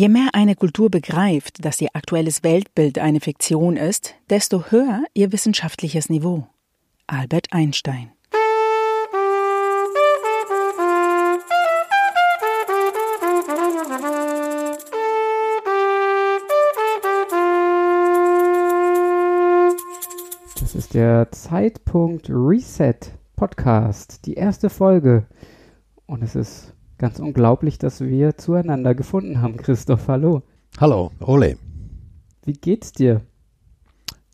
Je mehr eine Kultur begreift, dass ihr aktuelles Weltbild eine Fiktion ist, desto höher ihr wissenschaftliches Niveau. Albert Einstein Das ist der Zeitpunkt Reset Podcast, die erste Folge. Und es ist Ganz unglaublich, dass wir zueinander gefunden haben, Christoph. Hallo. Hallo, Ole. Wie geht's dir?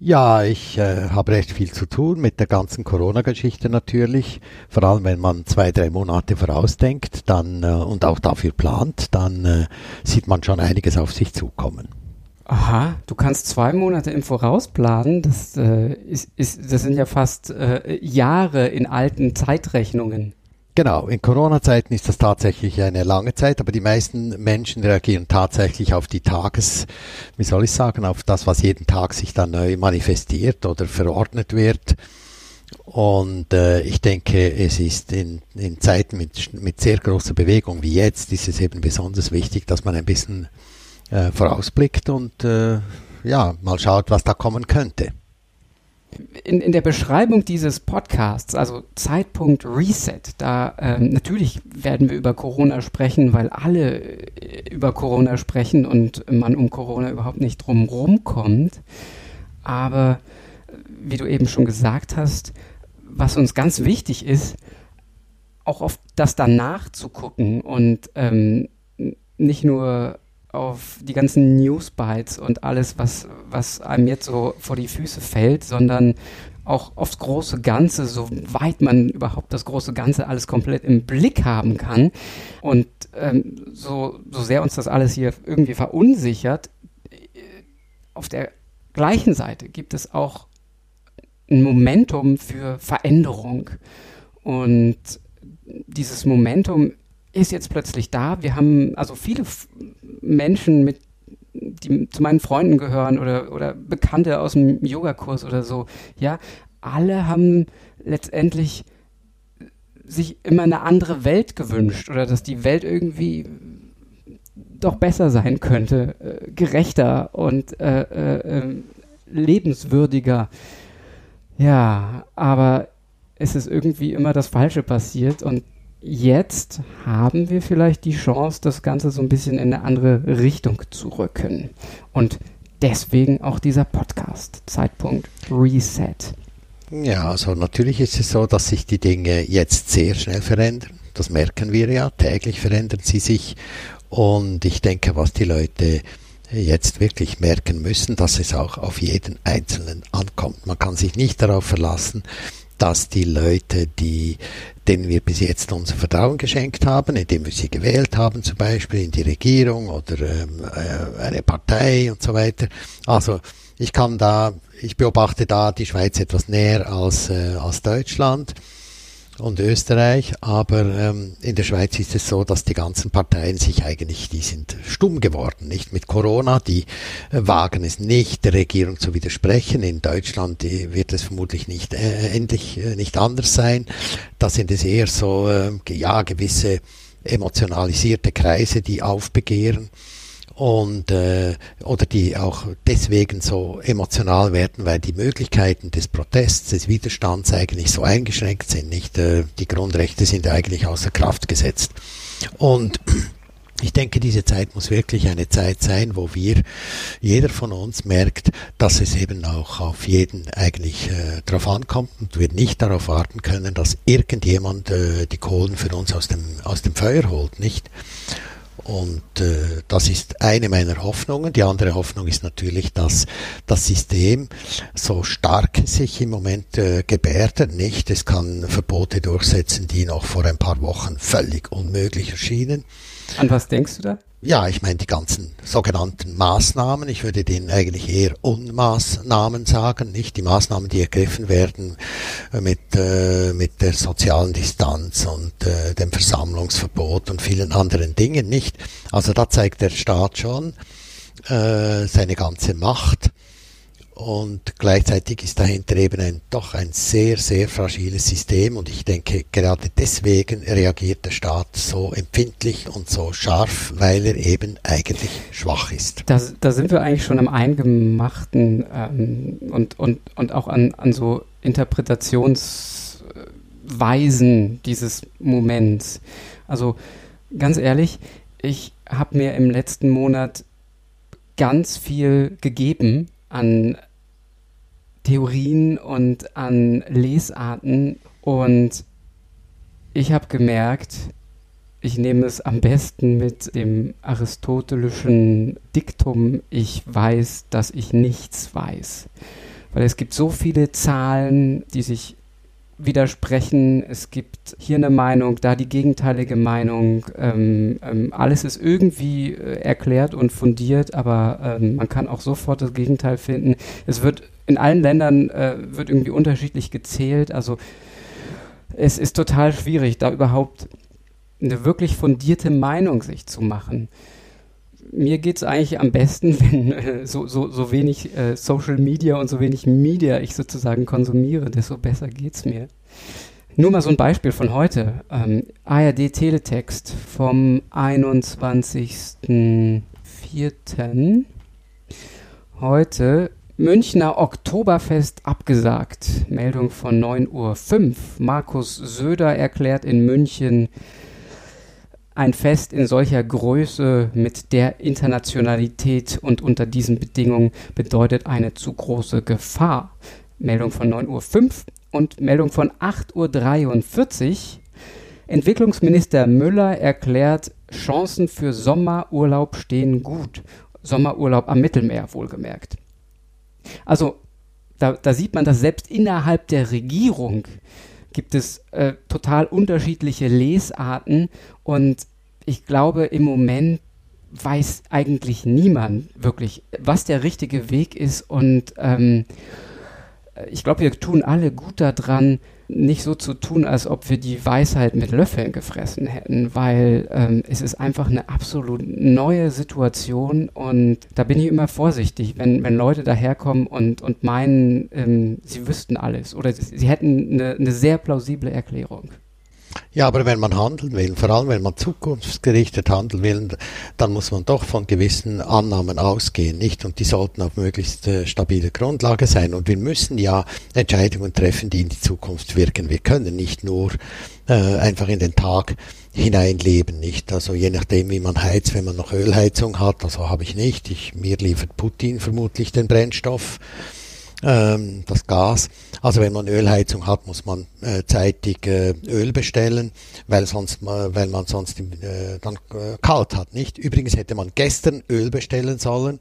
Ja, ich äh, habe recht viel zu tun mit der ganzen Corona-Geschichte natürlich. Vor allem, wenn man zwei, drei Monate vorausdenkt dann, äh, und auch dafür plant, dann äh, sieht man schon einiges auf sich zukommen. Aha, du kannst zwei Monate im Voraus planen. Das, äh, ist, ist, das sind ja fast äh, Jahre in alten Zeitrechnungen. Genau, in Corona-Zeiten ist das tatsächlich eine lange Zeit, aber die meisten Menschen reagieren tatsächlich auf die Tages, wie soll ich sagen, auf das, was jeden Tag sich dann neu manifestiert oder verordnet wird. Und äh, ich denke, es ist in, in Zeiten mit, mit sehr großer Bewegung wie jetzt, ist es eben besonders wichtig, dass man ein bisschen äh, vorausblickt und äh, ja, mal schaut, was da kommen könnte in, in der Beschreibung dieses Podcasts, also Zeitpunkt Reset, da ähm, natürlich werden wir über Corona sprechen, weil alle äh, über Corona sprechen und man um Corona überhaupt nicht drum kommt. Aber äh, wie du eben schon gesagt hast, was uns ganz wichtig ist, auch auf das danach zu gucken und ähm, nicht nur auf die ganzen Newsbites und alles, was, was einem jetzt so vor die Füße fällt, sondern auch aufs große Ganze, soweit man überhaupt das große Ganze alles komplett im Blick haben kann. Und ähm, so, so sehr uns das alles hier irgendwie verunsichert, auf der gleichen Seite gibt es auch ein Momentum für Veränderung. Und dieses Momentum ist jetzt plötzlich da. Wir haben also viele Menschen mit die zu meinen Freunden gehören oder, oder Bekannte aus dem Yogakurs oder so, ja, alle haben letztendlich sich immer eine andere Welt gewünscht oder dass die Welt irgendwie doch besser sein könnte, äh, gerechter und äh, äh, ähm, lebenswürdiger. Ja, aber es ist irgendwie immer das Falsche passiert und jetzt haben wir vielleicht die Chance, das Ganze so ein bisschen in eine andere Richtung zu rücken. Und deswegen auch dieser Podcast, Zeitpunkt Reset. Ja, also natürlich ist es so, dass sich die Dinge jetzt sehr schnell verändern. Das merken wir ja. Täglich verändern sie sich. Und ich denke, was die Leute jetzt wirklich merken müssen, dass es auch auf jeden Einzelnen ankommt. Man kann sich nicht darauf verlassen, dass die Leute, die, denen wir bis jetzt unser Vertrauen geschenkt haben, indem wir sie gewählt haben, zum Beispiel in die Regierung oder ähm, äh, eine Partei und so weiter. Also ich kann da, ich beobachte da die Schweiz etwas näher als, äh, als Deutschland und Österreich, aber ähm, in der Schweiz ist es so, dass die ganzen Parteien sich eigentlich, die sind stumm geworden, nicht mit Corona, die äh, wagen es nicht, der Regierung zu widersprechen. In Deutschland äh, wird es vermutlich nicht äh, endlich äh, nicht anders sein. Da sind es eher so, äh, ja, gewisse emotionalisierte Kreise, die aufbegehren und äh, oder die auch deswegen so emotional werden, weil die Möglichkeiten des Protests, des Widerstands eigentlich so eingeschränkt sind. Nicht äh, die Grundrechte sind eigentlich außer Kraft gesetzt. Und ich denke, diese Zeit muss wirklich eine Zeit sein, wo wir, jeder von uns merkt, dass es eben auch auf jeden eigentlich äh, drauf ankommt und wir nicht darauf warten können, dass irgendjemand äh, die Kohlen für uns aus dem, aus dem Feuer holt, nicht? Und äh, das ist eine meiner Hoffnungen. Die andere Hoffnung ist natürlich, dass das System so stark sich im Moment äh, gebärdet. Nicht, es kann Verbote durchsetzen, die noch vor ein paar Wochen völlig unmöglich erschienen. An was denkst du da? Ja, ich meine die ganzen sogenannten Maßnahmen. Ich würde denen eigentlich eher Unmaßnahmen sagen, nicht die Maßnahmen, die ergriffen werden äh, mit, äh, mit der sozialen Distanz und äh, dem Versammlungsverbot und vielen anderen Dingen, nicht? Also da zeigt der Staat schon äh, seine ganze Macht und gleichzeitig ist dahinter eben ein, doch ein sehr, sehr fragiles System und ich denke, gerade deswegen reagiert der Staat so empfindlich und so scharf, weil er eben eigentlich schwach ist. Da, da sind wir eigentlich schon am Eingemachten ähm, und, und, und auch an, an so Interpretationsweisen dieses Moments. Also ganz ehrlich, ich habe mir im letzten Monat ganz viel gegeben an Theorien und an Lesarten und ich habe gemerkt, ich nehme es am besten mit dem aristotelischen Diktum, ich weiß, dass ich nichts weiß. Weil es gibt so viele Zahlen, die sich widersprechen. Es gibt hier eine Meinung, da die gegenteilige Meinung. Ähm, ähm, alles ist irgendwie äh, erklärt und fundiert, aber ähm, man kann auch sofort das Gegenteil finden. Es wird in allen Ländern äh, wird irgendwie unterschiedlich gezählt. Also es ist total schwierig, da überhaupt eine wirklich fundierte Meinung sich zu machen. Mir geht es eigentlich am besten, wenn äh, so, so, so wenig äh, Social Media und so wenig Media ich sozusagen konsumiere, desto besser geht es mir. Nur mal so ein Beispiel von heute. Ähm, ARD Teletext vom 21.04. Heute Münchner Oktoberfest abgesagt. Meldung von 9.05 Uhr. Markus Söder erklärt in München, ein Fest in solcher Größe mit der Internationalität und unter diesen Bedingungen bedeutet eine zu große Gefahr. Meldung von 9.05 Uhr und Meldung von 8.43 Uhr. Entwicklungsminister Müller erklärt, Chancen für Sommerurlaub stehen gut. Sommerurlaub am Mittelmeer wohlgemerkt. Also da, da sieht man, dass selbst innerhalb der Regierung gibt es äh, total unterschiedliche Lesarten und ich glaube, im Moment weiß eigentlich niemand wirklich, was der richtige Weg ist und ähm, ich glaube, wir tun alle gut daran, nicht so zu tun, als ob wir die Weisheit mit Löffeln gefressen hätten, weil ähm, es ist einfach eine absolut neue Situation und da bin ich immer vorsichtig, wenn, wenn Leute daherkommen und, und meinen, ähm, sie wüssten alles oder sie, sie hätten eine, eine sehr plausible Erklärung. Ja, aber wenn man handeln will, vor allem wenn man zukunftsgerichtet handeln will, dann muss man doch von gewissen Annahmen ausgehen, nicht? Und die sollten auf möglichst äh, stabile Grundlage sein. Und wir müssen ja Entscheidungen treffen, die in die Zukunft wirken. Wir können nicht nur äh, einfach in den Tag hineinleben, nicht? Also je nachdem, wie man heizt, wenn man noch Ölheizung hat, also habe ich nicht. Ich, mir liefert Putin vermutlich den Brennstoff ähm, das Gas. Also wenn man Ölheizung hat, muss man äh, zeitig äh, Öl bestellen, weil sonst weil man sonst äh, dann äh, kalt hat, nicht? Übrigens hätte man gestern Öl bestellen sollen.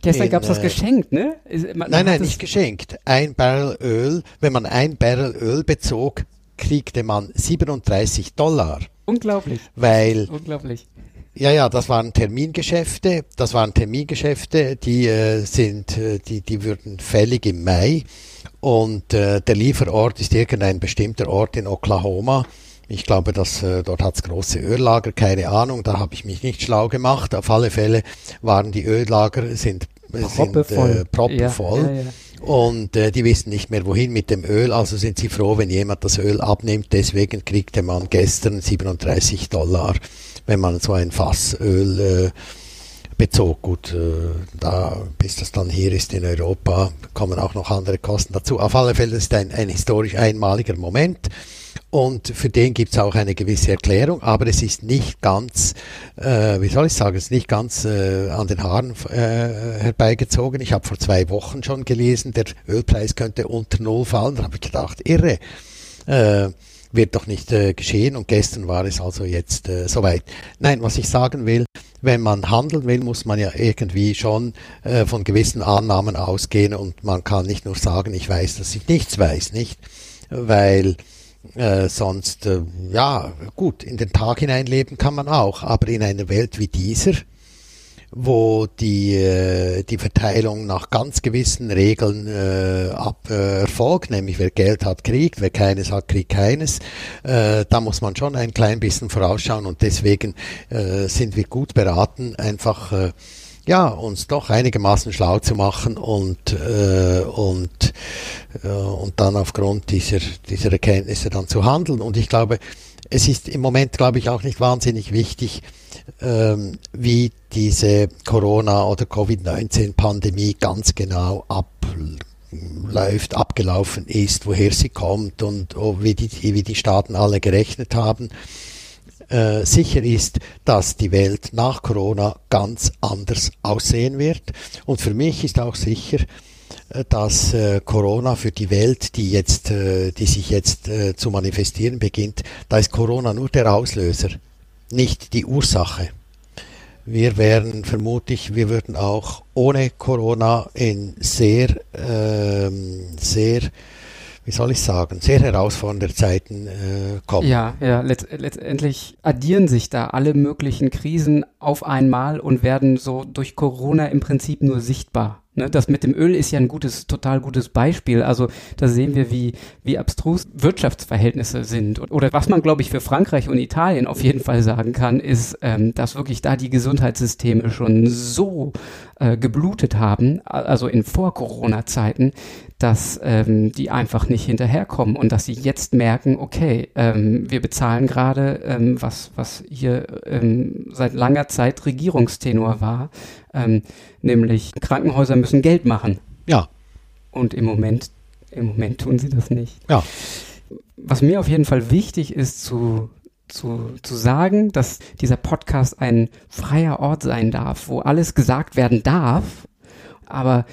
Gestern gab es das äh, geschenkt, ne? Man, nein, nein, nicht geschenkt. Ein Barrel Öl, wenn man ein Barrel Öl bezog, kriegte man 37 Dollar. Unglaublich. Weil Unglaublich. Ja, ja, das waren Termingeschäfte. Das waren Termingeschäfte, die äh, sind, äh, die, die würden fällig im Mai. Und äh, der Lieferort ist irgendein bestimmter Ort in Oklahoma. Ich glaube, dass äh, dort hat's große Öllager, keine Ahnung, da habe ich mich nicht schlau gemacht. Auf alle Fälle waren die Öllager sind, äh, proppevoll. Sind, äh, proppevoll. Ja, ja, ja. Und äh, die wissen nicht mehr wohin mit dem Öl, also sind sie froh, wenn jemand das Öl abnimmt. Deswegen kriegte man gestern 37 Dollar wenn man so ein Fass Öl äh, bezog. Gut, äh, da, bis das dann hier ist in Europa, kommen auch noch andere Kosten dazu. Auf alle Fälle ist ein, ein historisch einmaliger Moment. Und für den gibt es auch eine gewisse Erklärung, aber es ist nicht ganz, äh, wie soll ich sagen, es ist nicht ganz äh, an den Haaren äh, herbeigezogen. Ich habe vor zwei Wochen schon gelesen, der Ölpreis könnte unter Null fallen. Da habe ich gedacht, irre. Wird doch nicht äh, geschehen und gestern war es also jetzt äh, soweit. Nein, was ich sagen will, wenn man handeln will, muss man ja irgendwie schon äh, von gewissen Annahmen ausgehen und man kann nicht nur sagen, ich weiß, dass ich nichts weiß, nicht? Weil äh, sonst, äh, ja, gut, in den Tag hineinleben kann man auch, aber in einer Welt wie dieser, wo die, äh, die Verteilung nach ganz gewissen Regeln äh, ab, äh, erfolgt, nämlich wer Geld hat, kriegt, wer keines hat, kriegt keines. Äh, da muss man schon ein klein bisschen vorausschauen und deswegen äh, sind wir gut beraten, einfach äh, ja, uns doch einigermaßen schlau zu machen und, äh, und, äh, und dann aufgrund dieser, dieser Erkenntnisse dann zu handeln. Und ich glaube, es ist im Moment, glaube ich, auch nicht wahnsinnig wichtig, ähm, wie diese Corona- oder Covid-19-Pandemie ganz genau abläuft, abgelaufen ist, woher sie kommt und oh, wie, die, wie die Staaten alle gerechnet haben. Äh, sicher ist, dass die Welt nach Corona ganz anders aussehen wird. Und für mich ist auch sicher, äh, dass äh, Corona für die Welt, die jetzt, äh, die sich jetzt äh, zu manifestieren beginnt, da ist Corona nur der Auslöser, nicht die Ursache. Wir wären vermutlich, wir würden auch ohne Corona in sehr, ähm, sehr wie soll ich sagen, sehr herausfordernde Zeiten äh, kommen. Ja, ja, letzt, letztendlich addieren sich da alle möglichen Krisen auf einmal und werden so durch Corona im Prinzip nur sichtbar. Ne, das mit dem Öl ist ja ein gutes, total gutes Beispiel. Also da sehen wir, wie, wie abstrus Wirtschaftsverhältnisse sind. Oder was man, glaube ich, für Frankreich und Italien auf jeden Fall sagen kann, ist, ähm, dass wirklich da die Gesundheitssysteme schon so äh, geblutet haben, also in Vor-Corona-Zeiten, dass ähm, die einfach nicht hinterherkommen und dass sie jetzt merken, okay, ähm, wir bezahlen gerade, ähm, was, was hier ähm, seit langer Zeit Regierungstenor war, ähm, nämlich Krankenhäuser müssen Geld machen. Ja. Und im Moment, im Moment tun sie das nicht. Ja. Was mir auf jeden Fall wichtig ist zu, zu, zu sagen, dass dieser Podcast ein freier Ort sein darf, wo alles gesagt werden darf, aber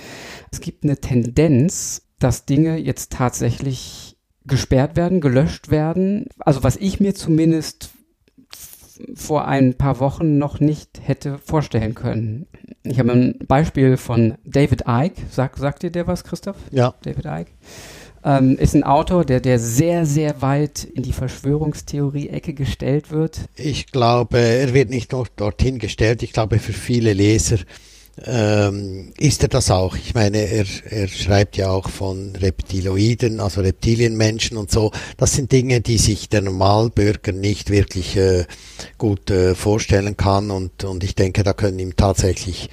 es gibt eine Tendenz, dass Dinge jetzt tatsächlich gesperrt werden, gelöscht werden. Also was ich mir zumindest vor ein paar Wochen noch nicht hätte vorstellen können. Ich habe ein Beispiel von David Icke. Sag, sagt dir der was, Christoph? Ja. David Icke. Ähm, ist ein Autor, der, der sehr, sehr weit in die Verschwörungstheorie-Ecke gestellt wird. Ich glaube, er wird nicht nur dorthin gestellt. Ich glaube, für viele Leser ähm, ist er das auch. Ich meine, er, er schreibt ja auch von Reptiloiden, also Reptilienmenschen und so. Das sind Dinge, die sich der Normalbürger nicht wirklich äh, gut äh, vorstellen kann und, und ich denke, da können ihm tatsächlich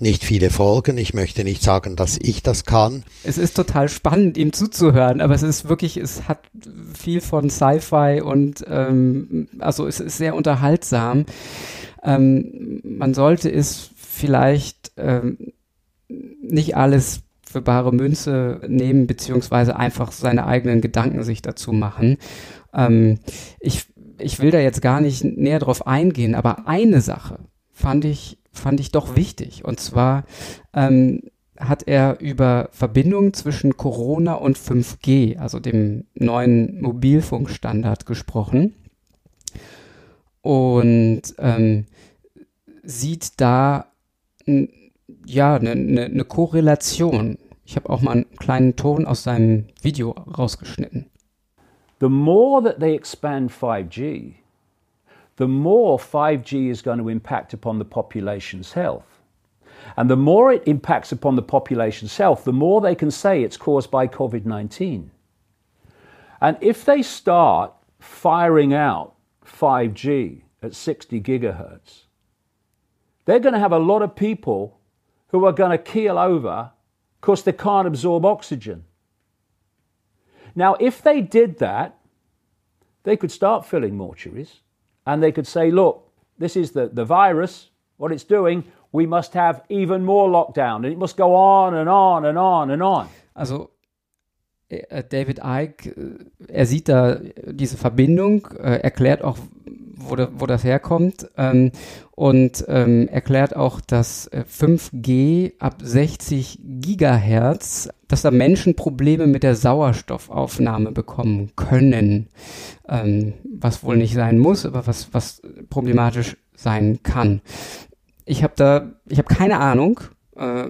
nicht viele folgen. Ich möchte nicht sagen, dass ich das kann. Es ist total spannend, ihm zuzuhören, aber es ist wirklich, es hat viel von Sci-Fi und ähm, also es ist sehr unterhaltsam. Ähm, man sollte es vielleicht ähm, nicht alles für bare Münze nehmen, beziehungsweise einfach seine eigenen Gedanken sich dazu machen. Ähm, ich, ich will da jetzt gar nicht näher drauf eingehen, aber eine Sache fand ich, fand ich doch wichtig. Und zwar ähm, hat er über Verbindungen zwischen Corona und 5G, also dem neuen Mobilfunkstandard, gesprochen. Und ähm, sieht da ja, eine ne, ne Korrelation. Ich habe auch mal einen kleinen Ton aus seinem Video rausgeschnitten. The more that they expand 5G, the more 5G is going to impact upon the population's health. And the more it impacts upon the population's health, the more they can say it's caused by COVID 19. And if they start firing out 5G at 60 gigahertz, they're going to have a lot of people who are going to keel over because they can't absorb oxygen. Now, if they did that, they could start filling mortuaries and they could say, look, this is the, the virus, what it's doing, we must have even more lockdown and it must go on and on and on and on. Also, David Icke, äh, er sieht da diese Verbindung, äh, erklärt auch, wo, da, wo das herkommt ähm, und ähm, erklärt auch, dass 5G äh, ab 60 Gigahertz, dass da Menschen Probleme mit der Sauerstoffaufnahme bekommen können, ähm, was wohl nicht sein muss, aber was, was problematisch sein kann. Ich habe da, ich habe keine Ahnung, äh,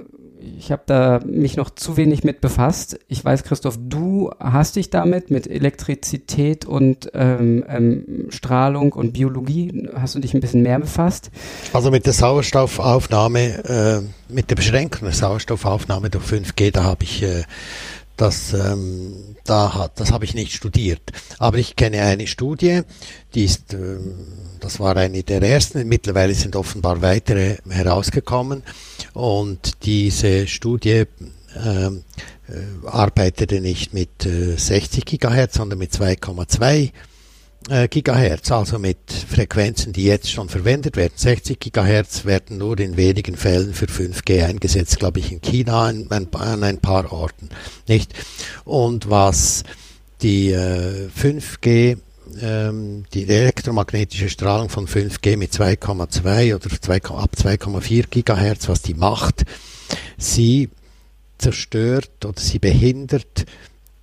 ich habe da mich noch zu wenig mit befasst. Ich weiß, Christoph, du hast dich damit mit Elektrizität und ähm, ähm, Strahlung und Biologie hast du dich ein bisschen mehr befasst. Also mit der Sauerstoffaufnahme, äh, mit der Beschränkung der Sauerstoffaufnahme durch 5G, da habe ich äh, das, ähm, da hat, das habe ich nicht studiert. Aber ich kenne eine Studie, die ist, ähm, das war eine der ersten, mittlerweile sind offenbar weitere herausgekommen. Und diese Studie ähm, äh, arbeitete nicht mit äh, 60 Gigahertz, sondern mit 2,2 äh, Gigahertz, also mit Frequenzen, die jetzt schon verwendet werden. 60 Gigahertz werden nur in wenigen Fällen für 5G eingesetzt, glaube ich, in China an ein, an ein paar Orten, nicht? Und was die äh, 5G ähm, die elektromagnetische Strahlung von 5G mit 2,2 oder 2, ab 2,4 Gigahertz, was die macht, sie zerstört oder sie behindert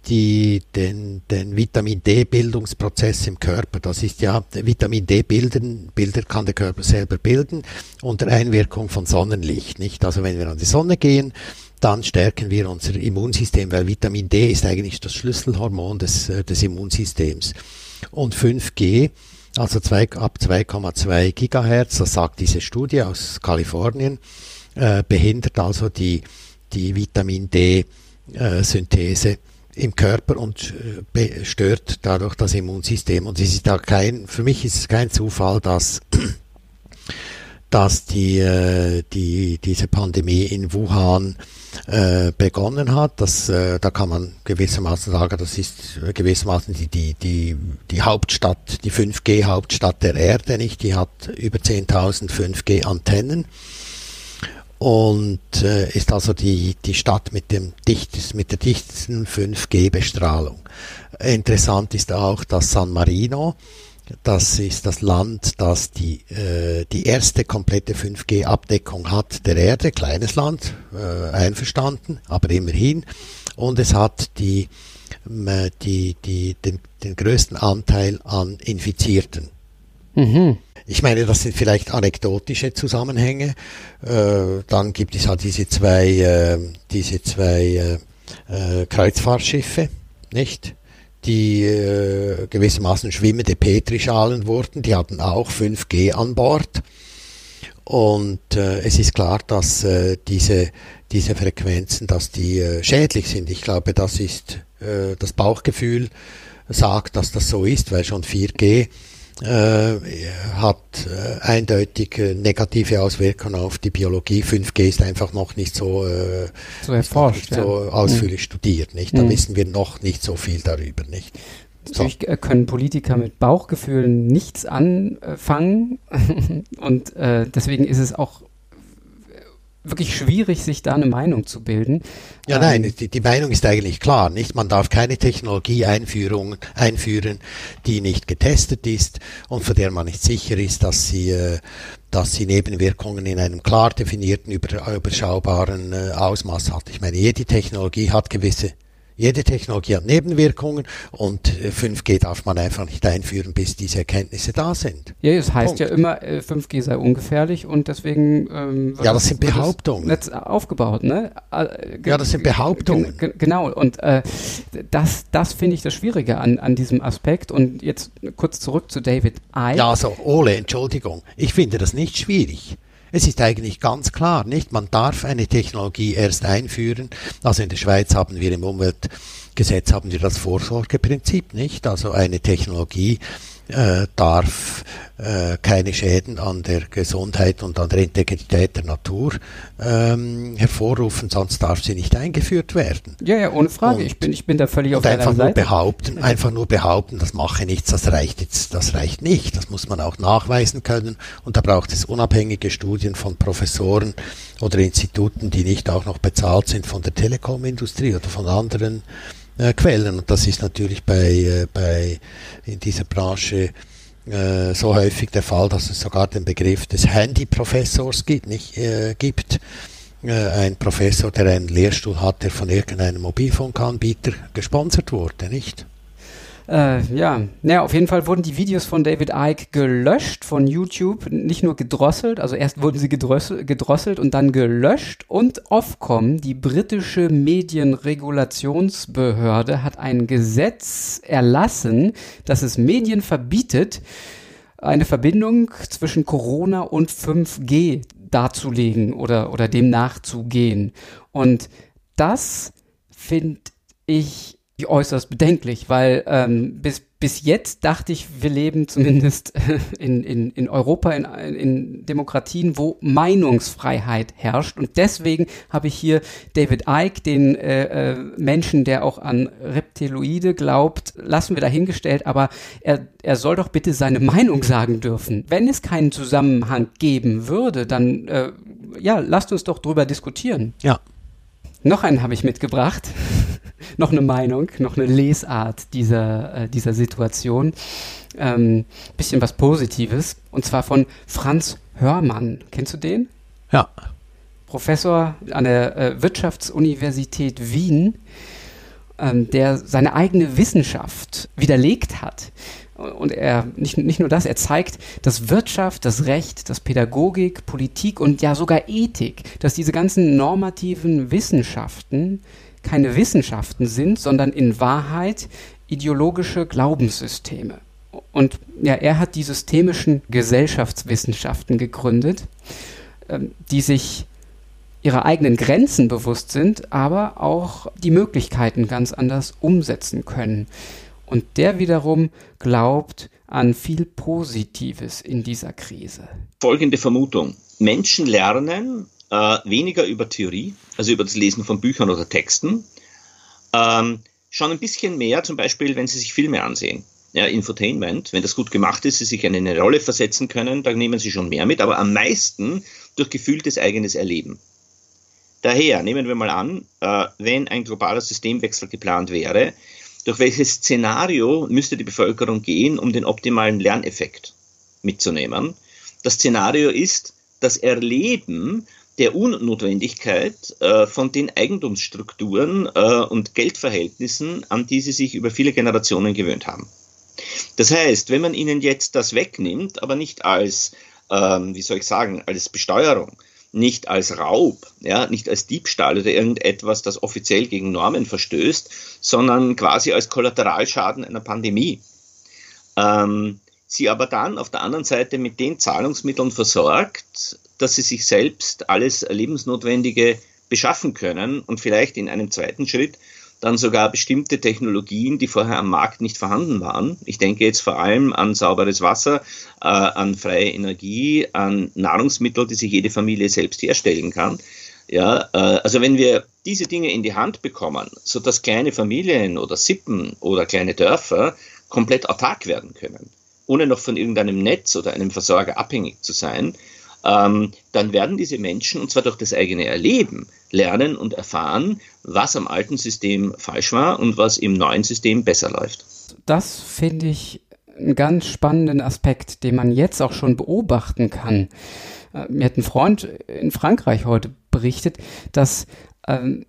die, den, den Vitamin D-Bildungsprozess im Körper. Das ist ja, Vitamin D bilden, Bilder kann der Körper selber bilden unter Einwirkung von Sonnenlicht. Nicht? Also wenn wir an die Sonne gehen, dann stärken wir unser Immunsystem, weil Vitamin D ist eigentlich das Schlüsselhormon des, äh, des Immunsystems. Und 5G, also zwei, ab 2,2 Gigahertz, das sagt diese Studie aus Kalifornien, äh, behindert also die, die Vitamin D-Synthese äh, im Körper und äh, stört dadurch das Immunsystem. Und es ist da kein, für mich ist es kein Zufall, dass, dass die, äh, die, diese Pandemie in Wuhan äh, begonnen hat. Das, da kann man gewissermaßen sagen, das ist gewissermaßen die, die, die, die Hauptstadt, die 5G-Hauptstadt der Erde, nicht? Die hat über 10.000 5G-Antennen und äh, ist also die, die Stadt mit, dem dichtest, mit der dichtesten 5G-Bestrahlung. Interessant ist auch, dass San Marino, das ist das Land, das die, äh, die erste komplette 5G-Abdeckung hat der Erde, kleines Land, äh, einverstanden, aber immerhin. Und es hat die, äh, die, die, den, den größten Anteil an Infizierten. Mhm. Ich meine, das sind vielleicht anekdotische Zusammenhänge. Äh, dann gibt es halt diese zwei, äh, diese zwei äh, äh Kreuzfahrtschiffe, nicht? Die gewissermaßen schwimmende Petrischalen wurden. Die hatten auch 5G an Bord. Und es ist klar, dass diese, diese Frequenzen, dass die schädlich sind. Ich glaube, das ist das Bauchgefühl sagt, dass das so ist, weil schon 4G äh, hat äh, eindeutig äh, negative Auswirkungen auf die Biologie. 5G ist einfach noch nicht so, äh, so, erforscht, so ausführlich mhm. studiert. Nicht? Da mhm. wissen wir noch nicht so viel darüber. Nicht? Natürlich so. können Politiker mit Bauchgefühlen nichts anfangen und äh, deswegen ist es auch wirklich schwierig, sich da eine Meinung zu bilden. Ja, ähm, nein, die, die, Meinung ist eigentlich klar, nicht? Man darf keine Technologie einführen, die nicht getestet ist und von der man nicht sicher ist, dass sie, äh, dass sie Nebenwirkungen in einem klar definierten, überschaubaren äh, Ausmaß hat. Ich meine, jede Technologie hat gewisse jede Technologie hat Nebenwirkungen und 5G äh, darf man einfach nicht einführen, bis diese Erkenntnisse da sind. Ja, es heißt Punkt. ja immer, 5G äh, sei ungefährlich und deswegen ähm, ja, das sind Behauptungen. Das aufgebaut, ne? Äh, ja, das sind Behauptungen. Genau, und äh, das, das finde ich das Schwierige an, an diesem Aspekt. Und jetzt kurz zurück zu David Icke. Ja, also Ole, Entschuldigung, ich finde das nicht schwierig. Es ist eigentlich ganz klar, nicht? Man darf eine Technologie erst einführen. Also in der Schweiz haben wir im Umweltgesetz haben wir das Vorsorgeprinzip, nicht? Also eine Technologie äh, darf äh, keine Schäden an der Gesundheit und an der Integrität der Natur ähm, hervorrufen, sonst darf sie nicht eingeführt werden. Ja, ja, ohne Frage. Und, ich bin, ich bin da völlig auf einfach nur behaupten, einfach nur behaupten, das mache nichts, das reicht jetzt, das reicht nicht. Das muss man auch nachweisen können. Und da braucht es unabhängige Studien von Professoren oder Instituten, die nicht auch noch bezahlt sind von der Telekomindustrie oder von anderen äh, Quellen. Und das ist natürlich bei, äh, bei in dieser Branche äh, so häufig der Fall, dass es sogar den Begriff des Handy-Professors gibt, nicht, äh, gibt. Äh, ein Professor, der einen Lehrstuhl hat, der von irgendeinem Mobilfunkanbieter gesponsert wurde, nicht? Äh, ja, naja, auf jeden Fall wurden die Videos von David Icke gelöscht von YouTube, nicht nur gedrosselt, also erst wurden sie gedrosselt, gedrosselt und dann gelöscht. Und Ofcom, die britische Medienregulationsbehörde, hat ein Gesetz erlassen, das es Medien verbietet, eine Verbindung zwischen Corona und 5G darzulegen oder, oder dem nachzugehen. Und das finde ich äußerst bedenklich, weil ähm, bis, bis jetzt dachte ich, wir leben zumindest in, in, in Europa, in, in Demokratien, wo Meinungsfreiheit herrscht. Und deswegen habe ich hier David Icke, den äh, äh, Menschen, der auch an Reptiloide glaubt, lassen wir dahingestellt, aber er, er soll doch bitte seine Meinung sagen dürfen. Wenn es keinen Zusammenhang geben würde, dann äh, ja, lasst uns doch drüber diskutieren. Ja. Noch einen habe ich mitgebracht noch eine Meinung, noch eine Lesart dieser, äh, dieser Situation. Ähm, bisschen was Positives. Und zwar von Franz Hörmann. Kennst du den? Ja. Professor an der äh, Wirtschaftsuniversität Wien, ähm, der seine eigene Wissenschaft widerlegt hat. Und er, nicht, nicht nur das, er zeigt, dass Wirtschaft, das Recht, das Pädagogik, Politik und ja sogar Ethik, dass diese ganzen normativen Wissenschaften keine Wissenschaften sind, sondern in Wahrheit ideologische Glaubenssysteme. Und ja, er hat die systemischen Gesellschaftswissenschaften gegründet, ähm, die sich ihrer eigenen Grenzen bewusst sind, aber auch die Möglichkeiten ganz anders umsetzen können. Und der wiederum glaubt an viel Positives in dieser Krise. Folgende Vermutung. Menschen lernen äh, weniger über Theorie, also über das Lesen von Büchern oder Texten, ähm, schon ein bisschen mehr, zum Beispiel, wenn sie sich Filme ansehen. Ja, Infotainment, wenn das gut gemacht ist, sie sich in eine Rolle versetzen können, dann nehmen sie schon mehr mit, aber am meisten durch gefühltes eigenes Erleben. Daher nehmen wir mal an, äh, wenn ein globaler Systemwechsel geplant wäre, durch welches Szenario müsste die Bevölkerung gehen, um den optimalen Lerneffekt mitzunehmen? Das Szenario ist das Erleben der Unnotwendigkeit äh, von den Eigentumsstrukturen äh, und Geldverhältnissen, an die sie sich über viele Generationen gewöhnt haben. Das heißt, wenn man ihnen jetzt das wegnimmt, aber nicht als, ähm, wie soll ich sagen, als Besteuerung, nicht als Raub, ja, nicht als Diebstahl oder irgendetwas, das offiziell gegen Normen verstößt, sondern quasi als Kollateralschaden einer Pandemie. Ähm, sie aber dann auf der anderen Seite mit den Zahlungsmitteln versorgt, dass sie sich selbst alles Lebensnotwendige beschaffen können und vielleicht in einem zweiten Schritt dann sogar bestimmte Technologien, die vorher am Markt nicht vorhanden waren. Ich denke jetzt vor allem an sauberes Wasser, äh, an freie Energie, an Nahrungsmittel, die sich jede Familie selbst herstellen kann. Ja, äh, also wenn wir diese Dinge in die Hand bekommen, so dass kleine Familien oder Sippen oder kleine Dörfer komplett autark werden können, ohne noch von irgendeinem Netz oder einem Versorger abhängig zu sein, ähm, dann werden diese Menschen, und zwar durch das eigene Erleben, lernen und erfahren, was am alten System falsch war und was im neuen System besser läuft. Das finde ich einen ganz spannenden Aspekt, den man jetzt auch schon beobachten kann. Äh, mir hat ein Freund in Frankreich heute berichtet, dass ähm,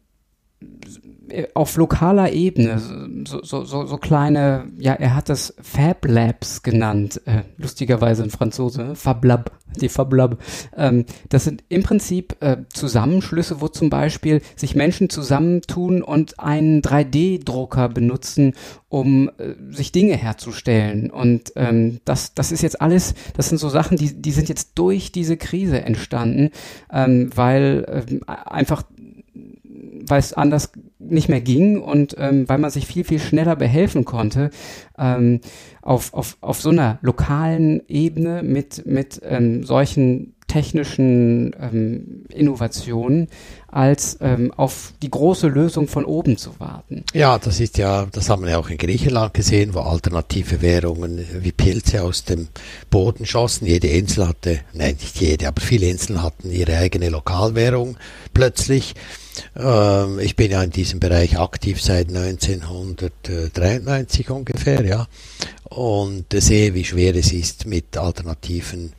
auf lokaler Ebene, so, so, so, so kleine, ja, er hat das Fab Labs genannt, äh, lustigerweise ein Franzose, Fab Lab, die Fab Lab. Ähm, das sind im Prinzip äh, Zusammenschlüsse, wo zum Beispiel sich Menschen zusammentun und einen 3D-Drucker benutzen, um äh, sich Dinge herzustellen. Und ähm, das, das ist jetzt alles, das sind so Sachen, die, die sind jetzt durch diese Krise entstanden, ähm, weil ähm, einfach weil es anders nicht mehr ging und ähm, weil man sich viel, viel schneller behelfen konnte, ähm, auf, auf, auf so einer lokalen Ebene mit, mit ähm, solchen technischen ähm, Innovationen, als ähm, auf die große Lösung von oben zu warten. Ja, das ist ja, das haben wir ja auch in Griechenland gesehen, wo alternative Währungen wie Pilze aus dem Boden schossen. Jede Insel hatte, nein, nicht jede, aber viele Inseln hatten ihre eigene Lokalwährung plötzlich. Ähm, ich bin ja in diesem Bereich aktiv seit 1993 ungefähr, ja, und sehe, wie schwer es ist, mit alternativen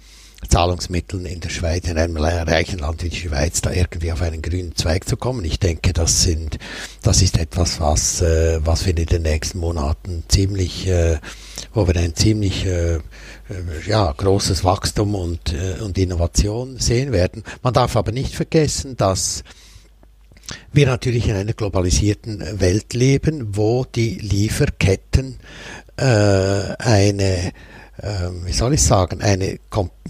Zahlungsmitteln in der Schweiz, in einem reichen Land wie die Schweiz, da irgendwie auf einen grünen Zweig zu kommen. Ich denke, das sind, das ist etwas, was, äh, was wir in den nächsten Monaten ziemlich, äh, wo wir ein ziemlich äh, ja, großes Wachstum und, äh, und Innovation sehen werden. Man darf aber nicht vergessen, dass wir natürlich in einer globalisierten Welt leben, wo die Lieferketten äh, eine wie soll ich sagen, eine,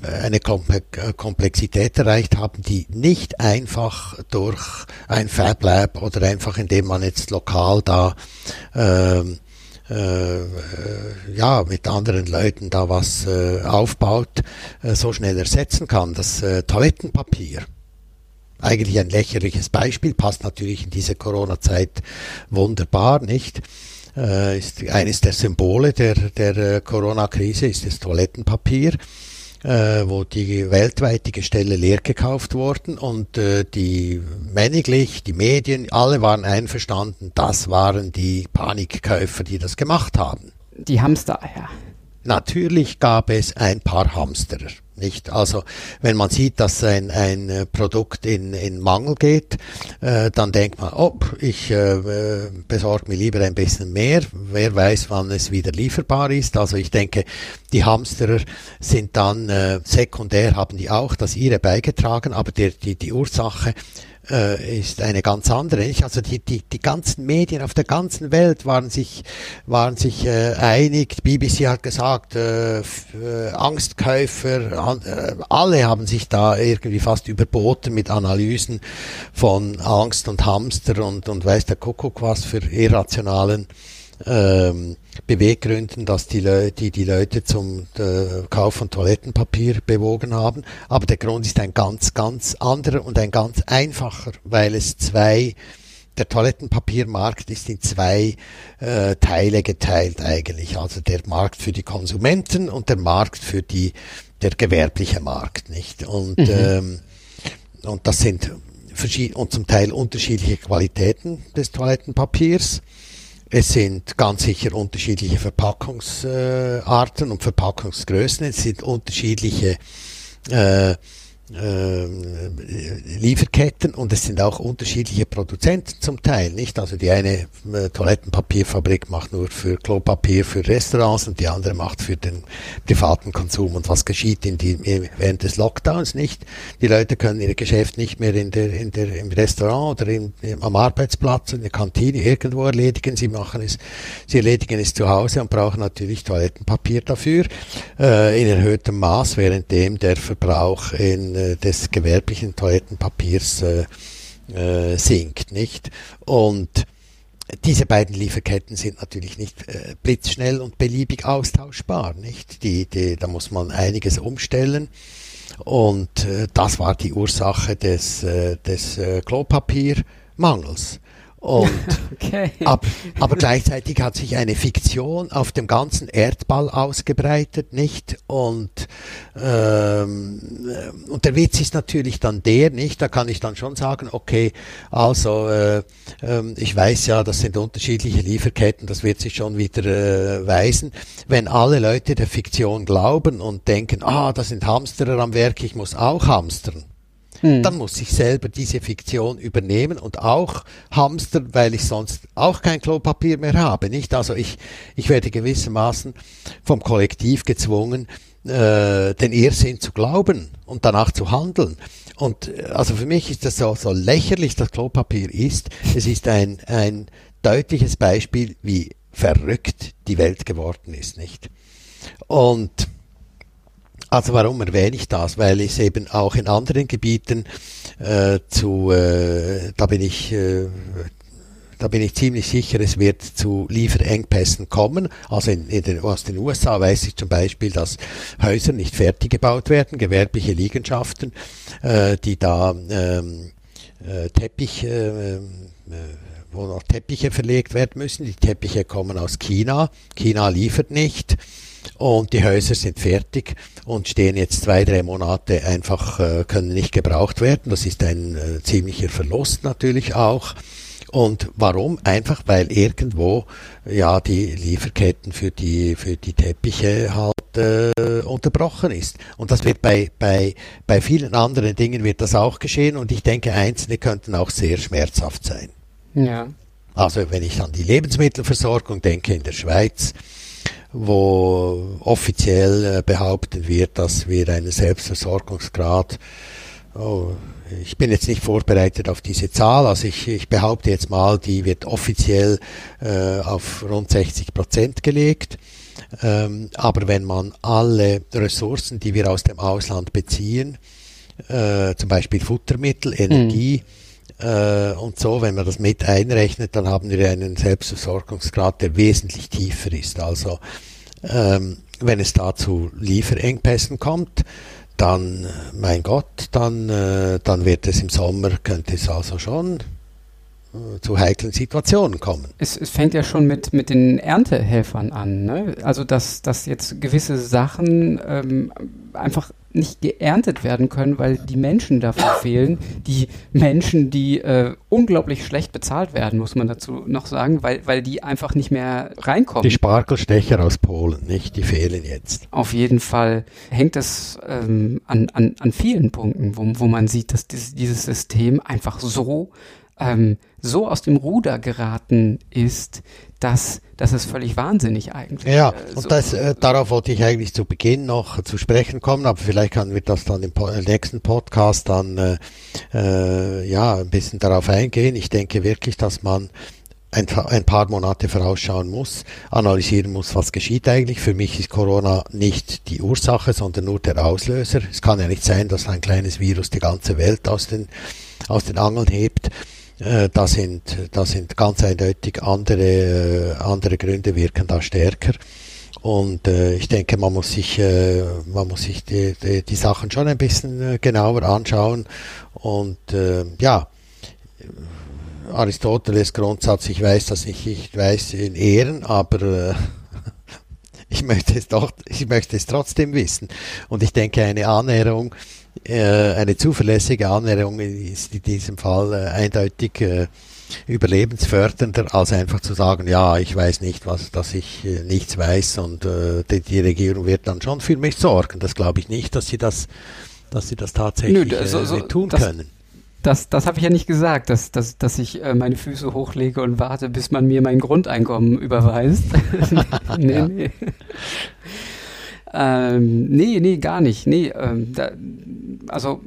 eine Komplexität erreicht haben, die nicht einfach durch ein Fab Lab oder einfach indem man jetzt lokal da ähm, äh, ja, mit anderen Leuten da was äh, aufbaut, äh, so schnell ersetzen kann. Das äh, Toilettenpapier. Eigentlich ein lächerliches Beispiel, passt natürlich in diese Corona-Zeit wunderbar, nicht? Äh, ist eines der Symbole der, der äh, Corona-Krise ist das Toilettenpapier äh, wo die weltweit die Gestelle leer gekauft wurden und äh, die männlich, die Medien, alle waren einverstanden, das waren die Panikkäufer, die das gemacht haben. Die Hamster, ja. Natürlich gab es ein paar Hamsterer. Nicht? Also wenn man sieht, dass ein, ein äh, Produkt in, in Mangel geht, äh, dann denkt man, oh, ich äh, besorge mir lieber ein bisschen mehr. Wer weiß, wann es wieder lieferbar ist. Also ich denke, die Hamsterer sind dann äh, sekundär, haben die auch das ihre beigetragen, aber der, die, die Ursache äh, ist eine ganz andere. Nicht? Also die, die, die ganzen Medien auf der ganzen Welt waren sich, waren sich äh, einig. BBC hat gesagt, äh, äh, Angstkäufer, äh, alle haben sich da irgendwie fast überboten mit Analysen von Angst und Hamster und, und weiß der Kuckuck was für irrationalen ähm, Beweggründen, dass die, Le die, die Leute zum äh, Kauf von Toilettenpapier bewogen haben. Aber der Grund ist ein ganz, ganz anderer und ein ganz einfacher, weil es zwei, der Toilettenpapiermarkt ist in zwei äh, Teile geteilt eigentlich. Also der Markt für die Konsumenten und der Markt für die, der gewerbliche Markt, nicht? Und, mhm. ähm, und das sind verschiedene und zum Teil unterschiedliche Qualitäten des Toilettenpapiers. Es sind ganz sicher unterschiedliche Verpackungsarten und Verpackungsgrößen. Es sind unterschiedliche äh, äh, Lieferketten und es sind auch unterschiedliche Produzenten zum Teil, nicht? Also die eine äh, Toilettenpapierfabrik macht nur für Klopapier für Restaurants und die andere macht für den privaten Konsum. Und was geschieht in die, während des Lockdowns, nicht? Die Leute können ihr Geschäft nicht mehr in der, in der, im Restaurant oder im, am Arbeitsplatz, in der Kantine irgendwo erledigen. Sie machen es, sie erledigen es zu Hause und brauchen natürlich Toilettenpapier dafür, äh, in erhöhtem Maß, währenddem der Verbrauch in äh, des gewerblichen Toilettenpapiers äh, äh, sinkt, nicht? Und diese beiden Lieferketten sind natürlich nicht äh, blitzschnell und beliebig austauschbar, nicht? Die, die, da muss man einiges umstellen. Und äh, das war die Ursache des, äh, des äh, Klopapiermangels. Und okay. ab, aber gleichzeitig hat sich eine Fiktion auf dem ganzen Erdball ausgebreitet, nicht? Und, ähm, und der Witz ist natürlich dann der, nicht? Da kann ich dann schon sagen, okay, also äh, äh, ich weiß ja, das sind unterschiedliche Lieferketten, das wird sich schon wieder äh, weisen. Wenn alle Leute der Fiktion glauben und denken, ah, da sind Hamsterer am Werk, ich muss auch hamstern hm. dann muss ich selber diese Fiktion übernehmen und auch hamstern, weil ich sonst auch kein Klopapier mehr habe. Nicht? Also ich, ich werde gewissermaßen vom Kollektiv gezwungen, äh, den Irrsinn zu glauben und danach zu handeln. Und äh, also für mich ist das so, so lächerlich, das Klopapier ist. Es ist ein, ein deutliches Beispiel, wie verrückt die Welt geworden ist, nicht? Und also warum erwähne ich das? Weil es eben auch in anderen Gebieten äh, zu, äh, da bin ich, äh, da bin ich ziemlich sicher, es wird zu Lieferengpässen kommen. Also in, in den, aus den USA weiß ich zum Beispiel, dass Häuser nicht fertig gebaut werden, gewerbliche Liegenschaften, äh, die da ähm, äh, Teppich äh, äh, wo noch Teppiche verlegt werden müssen. Die Teppiche kommen aus China. China liefert nicht und die Häuser sind fertig und stehen jetzt zwei, drei Monate einfach, äh, können nicht gebraucht werden. Das ist ein äh, ziemlicher Verlust natürlich auch. Und warum? Einfach weil irgendwo ja die Lieferketten für die für die Teppiche halt äh, unterbrochen ist. Und das wird bei bei bei vielen anderen Dingen wird das auch geschehen. Und ich denke, einzelne könnten auch sehr schmerzhaft sein. Ja. Also wenn ich an die Lebensmittelversorgung denke in der Schweiz, wo offiziell äh, behauptet wird, dass wir einen Selbstversorgungsgrad, oh, ich bin jetzt nicht vorbereitet auf diese Zahl, also ich, ich behaupte jetzt mal, die wird offiziell äh, auf rund 60 Prozent gelegt. Ähm, aber wenn man alle Ressourcen, die wir aus dem Ausland beziehen, äh, zum Beispiel Futtermittel, Energie mhm. Äh, und so, wenn man das mit einrechnet, dann haben wir einen Selbstversorgungsgrad, der wesentlich tiefer ist. Also ähm, wenn es da zu Lieferengpässen kommt, dann, mein Gott, dann, äh, dann wird es im Sommer, könnte es also schon äh, zu heiklen Situationen kommen. Es, es, fängt ja schon mit, mit den Erntehelfern an. Ne? Also, dass, dass jetzt gewisse Sachen ähm, einfach nicht geerntet werden können, weil die Menschen dafür fehlen. Die Menschen, die äh, unglaublich schlecht bezahlt werden, muss man dazu noch sagen, weil, weil die einfach nicht mehr reinkommen. Die Spargelstecher aus Polen, nicht? Die fehlen jetzt. Auf jeden Fall hängt es ähm, an, an, an vielen Punkten, wo, wo man sieht, dass dieses, dieses System einfach so ähm, so aus dem Ruder geraten ist, dass das ist völlig wahnsinnig eigentlich. Ja, äh, und das, äh, darauf wollte ich eigentlich zu Beginn noch zu sprechen kommen, aber vielleicht kann wir das dann im po äh, nächsten Podcast dann äh, äh, ja ein bisschen darauf eingehen. Ich denke wirklich, dass man ein, ein, paar Monate vorausschauen muss, analysieren muss, was geschieht eigentlich. Für mich ist Corona nicht die Ursache, sondern nur der Auslöser. Es kann ja nicht sein, dass ein kleines Virus die ganze Welt aus den, aus den Angeln hebt. Äh, da sind, da sind ganz eindeutig andere, äh, andere Gründe wirken da stärker. Und äh, ich denke, man muss sich, äh, man muss sich die, die, die Sachen schon ein bisschen äh, genauer anschauen. Und äh, ja, Aristoteles Grundsatz, ich weiß das nicht, ich weiß in Ehren, aber äh, ich möchte es doch, ich möchte es trotzdem wissen. Und ich denke, eine Annäherung äh, eine zuverlässige Annäherung ist in diesem Fall äh, eindeutig äh, überlebensfördernder, als einfach zu sagen, ja, ich weiß nicht, was, dass ich äh, nichts weiß und äh, die, die, Regierung wird dann schon für mich sorgen. Das glaube ich nicht, dass sie das, dass sie das tatsächlich Nö, so, so, tun das, können. Das, das habe ich ja nicht gesagt, dass, dass, dass ich äh, meine Füße hochlege und warte, bis man mir mein Grundeinkommen überweist. nee, nee. Ähm, nee, nee, gar nicht. Nee, ähm, da, also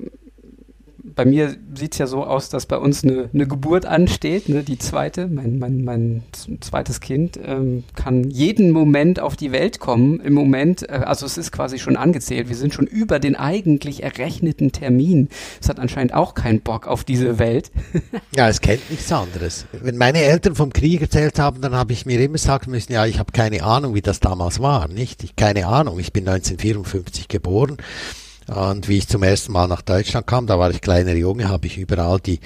bei mir sieht es ja so aus, dass bei uns eine, eine Geburt ansteht, ne, die zweite. Mein, mein, mein zweites Kind ähm, kann jeden Moment auf die Welt kommen. Im Moment, äh, also es ist quasi schon angezählt. Wir sind schon über den eigentlich errechneten Termin. Es hat anscheinend auch keinen Bock auf diese Welt. ja, es kennt nichts anderes. Wenn meine Eltern vom Krieg erzählt haben, dann habe ich mir immer sagen müssen, ja, ich habe keine Ahnung, wie das damals war. Nicht? Ich, keine Ahnung. Ich bin 1954 geboren. Und wie ich zum ersten Mal nach Deutschland kam, da war ich kleiner Junge, habe ich überall die,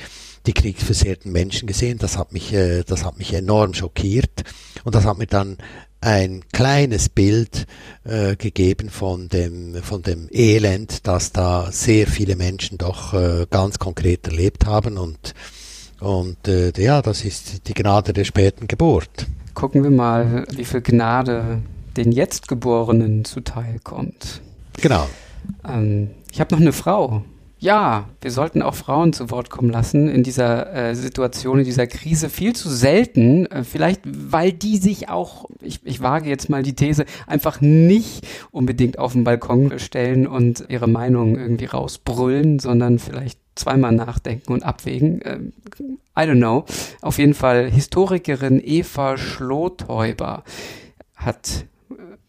die kriegsversehrten Menschen gesehen. Das hat mich, äh, das hat mich enorm schockiert. Und das hat mir dann ein kleines Bild äh, gegeben von dem, von dem Elend, das da sehr viele Menschen doch äh, ganz konkret erlebt haben. Und, und äh, ja, das ist die Gnade der späten Geburt. Gucken wir mal, wie viel Gnade den Jetzt-Geborenen zuteil kommt. Genau. Ähm, ich habe noch eine Frau. Ja, wir sollten auch Frauen zu Wort kommen lassen in dieser äh, Situation, in dieser Krise. Viel zu selten. Äh, vielleicht, weil die sich auch, ich, ich wage jetzt mal die These, einfach nicht unbedingt auf den Balkon stellen und ihre Meinung irgendwie rausbrüllen, sondern vielleicht zweimal nachdenken und abwägen. Ähm, I don't know. Auf jeden Fall Historikerin Eva Schlothäuber hat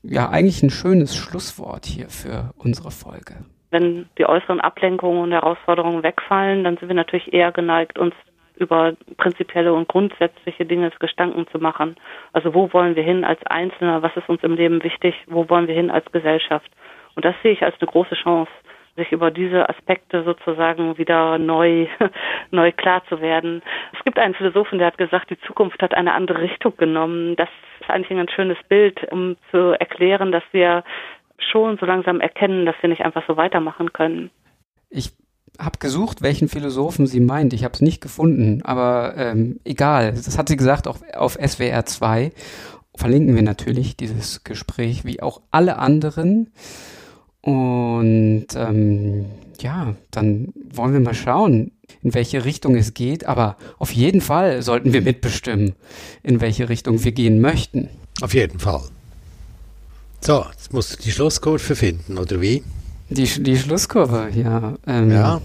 ja eigentlich ein schönes Schlusswort hier für unsere Folge. Wenn die äußeren Ablenkungen und Herausforderungen wegfallen, dann sind wir natürlich eher geneigt, uns über prinzipielle und grundsätzliche Dinge Gedanken zu machen. Also wo wollen wir hin als Einzelner? Was ist uns im Leben wichtig? Wo wollen wir hin als Gesellschaft? Und das sehe ich als eine große Chance, sich über diese Aspekte sozusagen wieder neu, neu klar zu werden. Es gibt einen Philosophen, der hat gesagt, die Zukunft hat eine andere Richtung genommen. Das ist eigentlich ein ganz schönes Bild, um zu erklären, dass wir schon so langsam erkennen, dass wir nicht einfach so weitermachen können. Ich habe gesucht, welchen Philosophen sie meint. Ich habe es nicht gefunden, aber ähm, egal. Das hat sie gesagt auf, auf SWR 2. Verlinken wir natürlich dieses Gespräch, wie auch alle anderen. Und ähm, ja, dann wollen wir mal schauen, in welche Richtung es geht. Aber auf jeden Fall sollten wir mitbestimmen, in welche Richtung wir gehen möchten. Auf jeden Fall. So, jetzt musst du die Schlusskurve finden, oder wie? Die, die Schlusskurve, ja. Ähm, ja.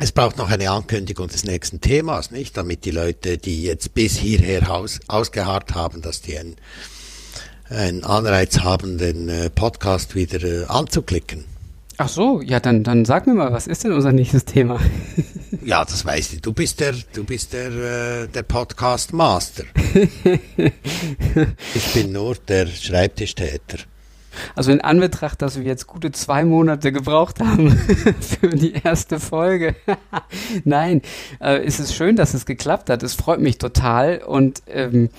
Es braucht noch eine Ankündigung des nächsten Themas, nicht? Damit die Leute, die jetzt bis hierher aus, ausgeharrt haben, dass die ein einen Anreiz haben, den äh, Podcast wieder äh, anzuklicken. Ach so, ja, dann, dann sag mir mal, was ist denn unser nächstes Thema? ja, das weißt du. Du bist der, du bist der, äh, der Podcast Master. ich bin nur der Schreibtischtäter. Also in Anbetracht, dass wir jetzt gute zwei Monate gebraucht haben für die erste Folge. Nein, äh, ist es schön, dass es geklappt hat. Es freut mich total und ähm,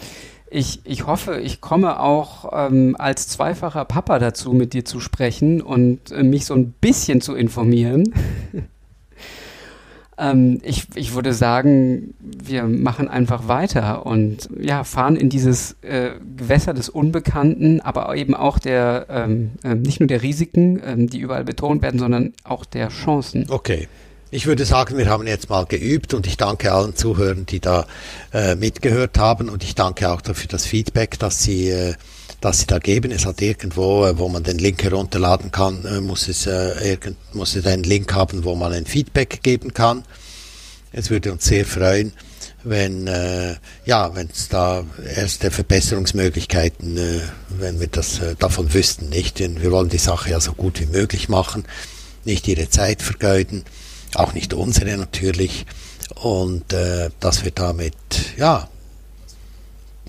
ich, ich hoffe, ich komme auch ähm, als zweifacher Papa dazu, mit dir zu sprechen und äh, mich so ein bisschen zu informieren. ähm, ich, ich würde sagen, wir machen einfach weiter und ja, fahren in dieses äh, Gewässer des Unbekannten, aber eben auch der, ähm, äh, nicht nur der Risiken, ähm, die überall betont werden, sondern auch der Chancen. Okay. Ich würde sagen, wir haben jetzt mal geübt und ich danke allen Zuhörern, die da äh, mitgehört haben und ich danke auch dafür das Feedback, dass Sie, äh, dass Sie da geben. Es hat irgendwo, äh, wo man den Link herunterladen kann, äh, muss es äh, irgend, muss es einen Link haben, wo man ein Feedback geben kann. Es würde uns sehr freuen, wenn äh, ja, wenn es da erste Verbesserungsmöglichkeiten, äh, wenn wir das äh, davon wüssten, nicht? Denn wir wollen die Sache ja so gut wie möglich machen, nicht ihre Zeit vergeuden auch nicht unsere natürlich. Und äh, dass wir damit, ja,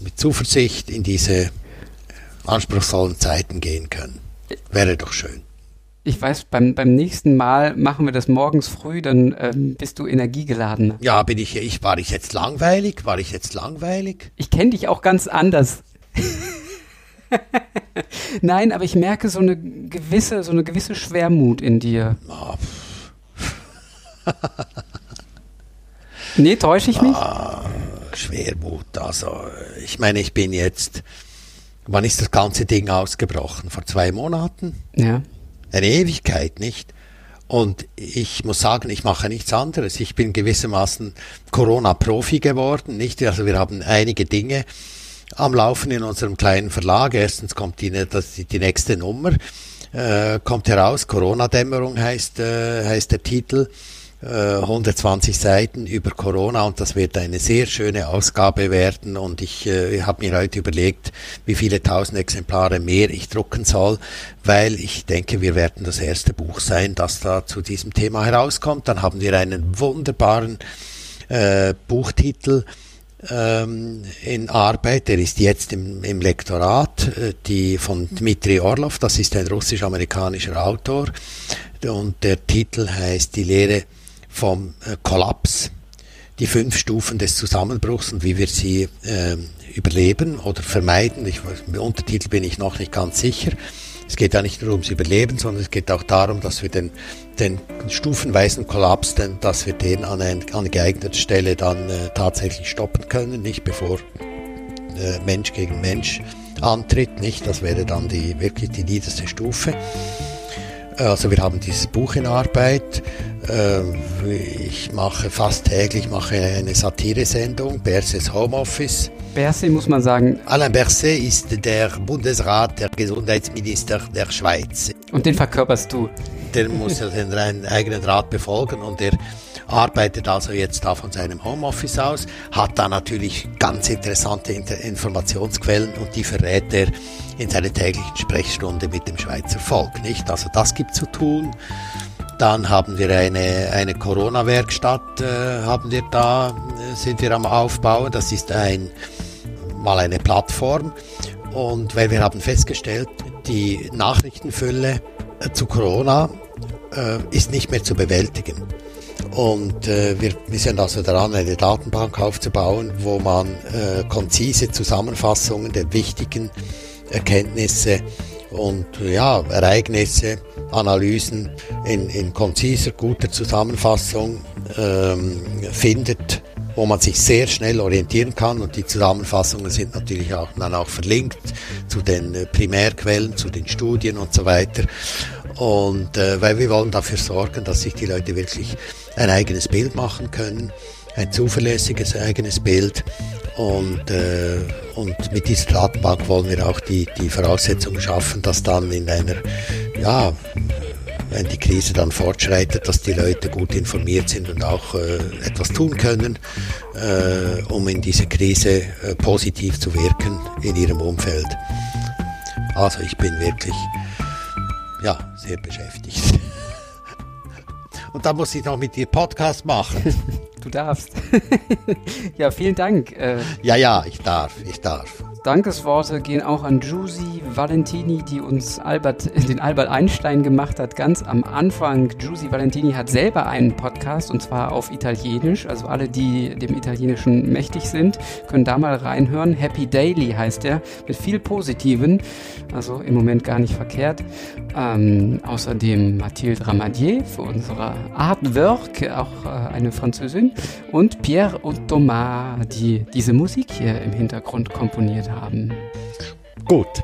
mit Zuversicht in diese anspruchsvollen Zeiten gehen können. Wäre doch schön. Ich weiß, beim, beim nächsten Mal machen wir das morgens früh, dann ähm, bist du energiegeladen. Ja, bin ich, ich, war ich jetzt langweilig? War ich jetzt langweilig? Ich kenne dich auch ganz anders. Nein, aber ich merke so eine gewisse, so eine gewisse Schwermut in dir. Oh, nee, täusche ich mich? Ah, Schwermut, also ich meine, ich bin jetzt, wann ist das ganze Ding ausgebrochen? Vor zwei Monaten? Ja. Eine Ewigkeit, nicht? Und ich muss sagen, ich mache nichts anderes. Ich bin gewissermaßen Corona-Profi geworden, nicht? Also wir haben einige Dinge am Laufen in unserem kleinen Verlag. Erstens kommt die, das, die nächste Nummer, äh, kommt heraus. Corona-Dämmerung heißt, äh, heißt der Titel. 120 äh, Seiten über Corona und das wird eine sehr schöne Ausgabe werden. Und ich äh, habe mir heute überlegt, wie viele tausend Exemplare mehr ich drucken soll, weil ich denke, wir werden das erste Buch sein, das da zu diesem Thema herauskommt. Dann haben wir einen wunderbaren äh, Buchtitel ähm, in Arbeit, der ist jetzt im, im Lektorat, äh, die von Dmitri Orlov, das ist ein russisch-amerikanischer Autor. Und der Titel heißt Die Lehre vom äh, Kollaps, die fünf Stufen des Zusammenbruchs und wie wir sie äh, überleben oder vermeiden. Ich, Im Untertitel bin ich noch nicht ganz sicher. Es geht ja nicht nur ums Überleben, sondern es geht auch darum, dass wir den, den stufenweisen Kollaps, denn, dass wir den an, ein, an geeigneter Stelle dann äh, tatsächlich stoppen können, nicht bevor äh, Mensch gegen Mensch antritt, nicht? Das wäre dann die, wirklich die niederste Stufe. Also wir haben dieses Buch in Arbeit. Ähm, ich mache fast täglich mache eine Satiresendung, Berses Homeoffice. Berset muss man sagen. Alain Berset ist der Bundesrat, der Gesundheitsminister der Schweiz. Und den verkörperst du. Der muss ja seinen eigenen Rat befolgen und der arbeitet also jetzt da von seinem Homeoffice aus, hat da natürlich ganz interessante Informationsquellen und die verrät er in seiner täglichen Sprechstunde mit dem Schweizer Volk, nicht? Also das gibt zu tun. Dann haben wir eine, eine Corona-Werkstatt, äh, haben wir da, äh, sind wir am Aufbauen. Das ist ein, mal eine Plattform. Und weil wir haben festgestellt, die Nachrichtenfülle äh, zu Corona äh, ist nicht mehr zu bewältigen. Und äh, wir, wir sind also daran, eine Datenbank aufzubauen, wo man äh, konzise Zusammenfassungen der wichtigen Erkenntnisse und ja, Ereignisse, Analysen in, in konziser, guter Zusammenfassung ähm, findet, wo man sich sehr schnell orientieren kann und die Zusammenfassungen sind natürlich auch dann auch verlinkt zu den äh, Primärquellen, zu den Studien und so weiter. Und äh, weil wir wollen dafür sorgen, dass sich die Leute wirklich ein eigenes Bild machen können, ein zuverlässiges eigenes Bild. Und, äh, und mit dieser Datenbank wollen wir auch die, die Voraussetzungen schaffen, dass dann in einer, ja, wenn die Krise dann fortschreitet, dass die Leute gut informiert sind und auch äh, etwas tun können, äh, um in dieser Krise äh, positiv zu wirken in ihrem Umfeld. Also ich bin wirklich ja, sehr beschäftigt. Und dann muss ich noch mit dir Podcast machen. Du darfst. ja, vielen Dank. Äh, ja, ja, ich darf, ich darf. Dankesworte gehen auch an Juicy Valentini, die uns Albert, den Albert Einstein gemacht hat, ganz am Anfang. Juicy Valentini hat selber einen Podcast und zwar auf Italienisch. Also alle, die dem Italienischen mächtig sind, können da mal reinhören. Happy Daily heißt er, mit viel Positiven. Also im Moment gar nicht verkehrt. Ähm, außerdem Mathilde Ramadier für unsere Artwork, auch äh, eine Französin. Und Pierre und Thomas, die diese Musik hier im Hintergrund komponiert haben. Gut.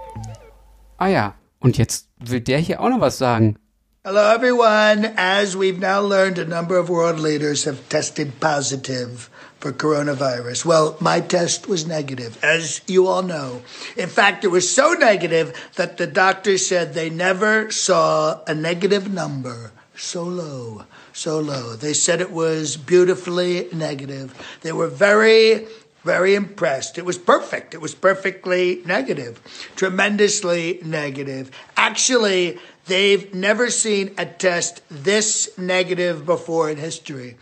Ah ja, und jetzt will der hier auch noch was sagen. Hello, everyone. As we've now learned, a number of world leaders have tested positive for coronavirus. Well, my test was negative, as you all know. In fact, it was so negative that the doctor said they never saw a negative number so low, so low. They said it was beautifully negative. They were very very impressed. It was perfect. It was perfectly negative, tremendously negative. Actually, they've never seen a test this negative before in history.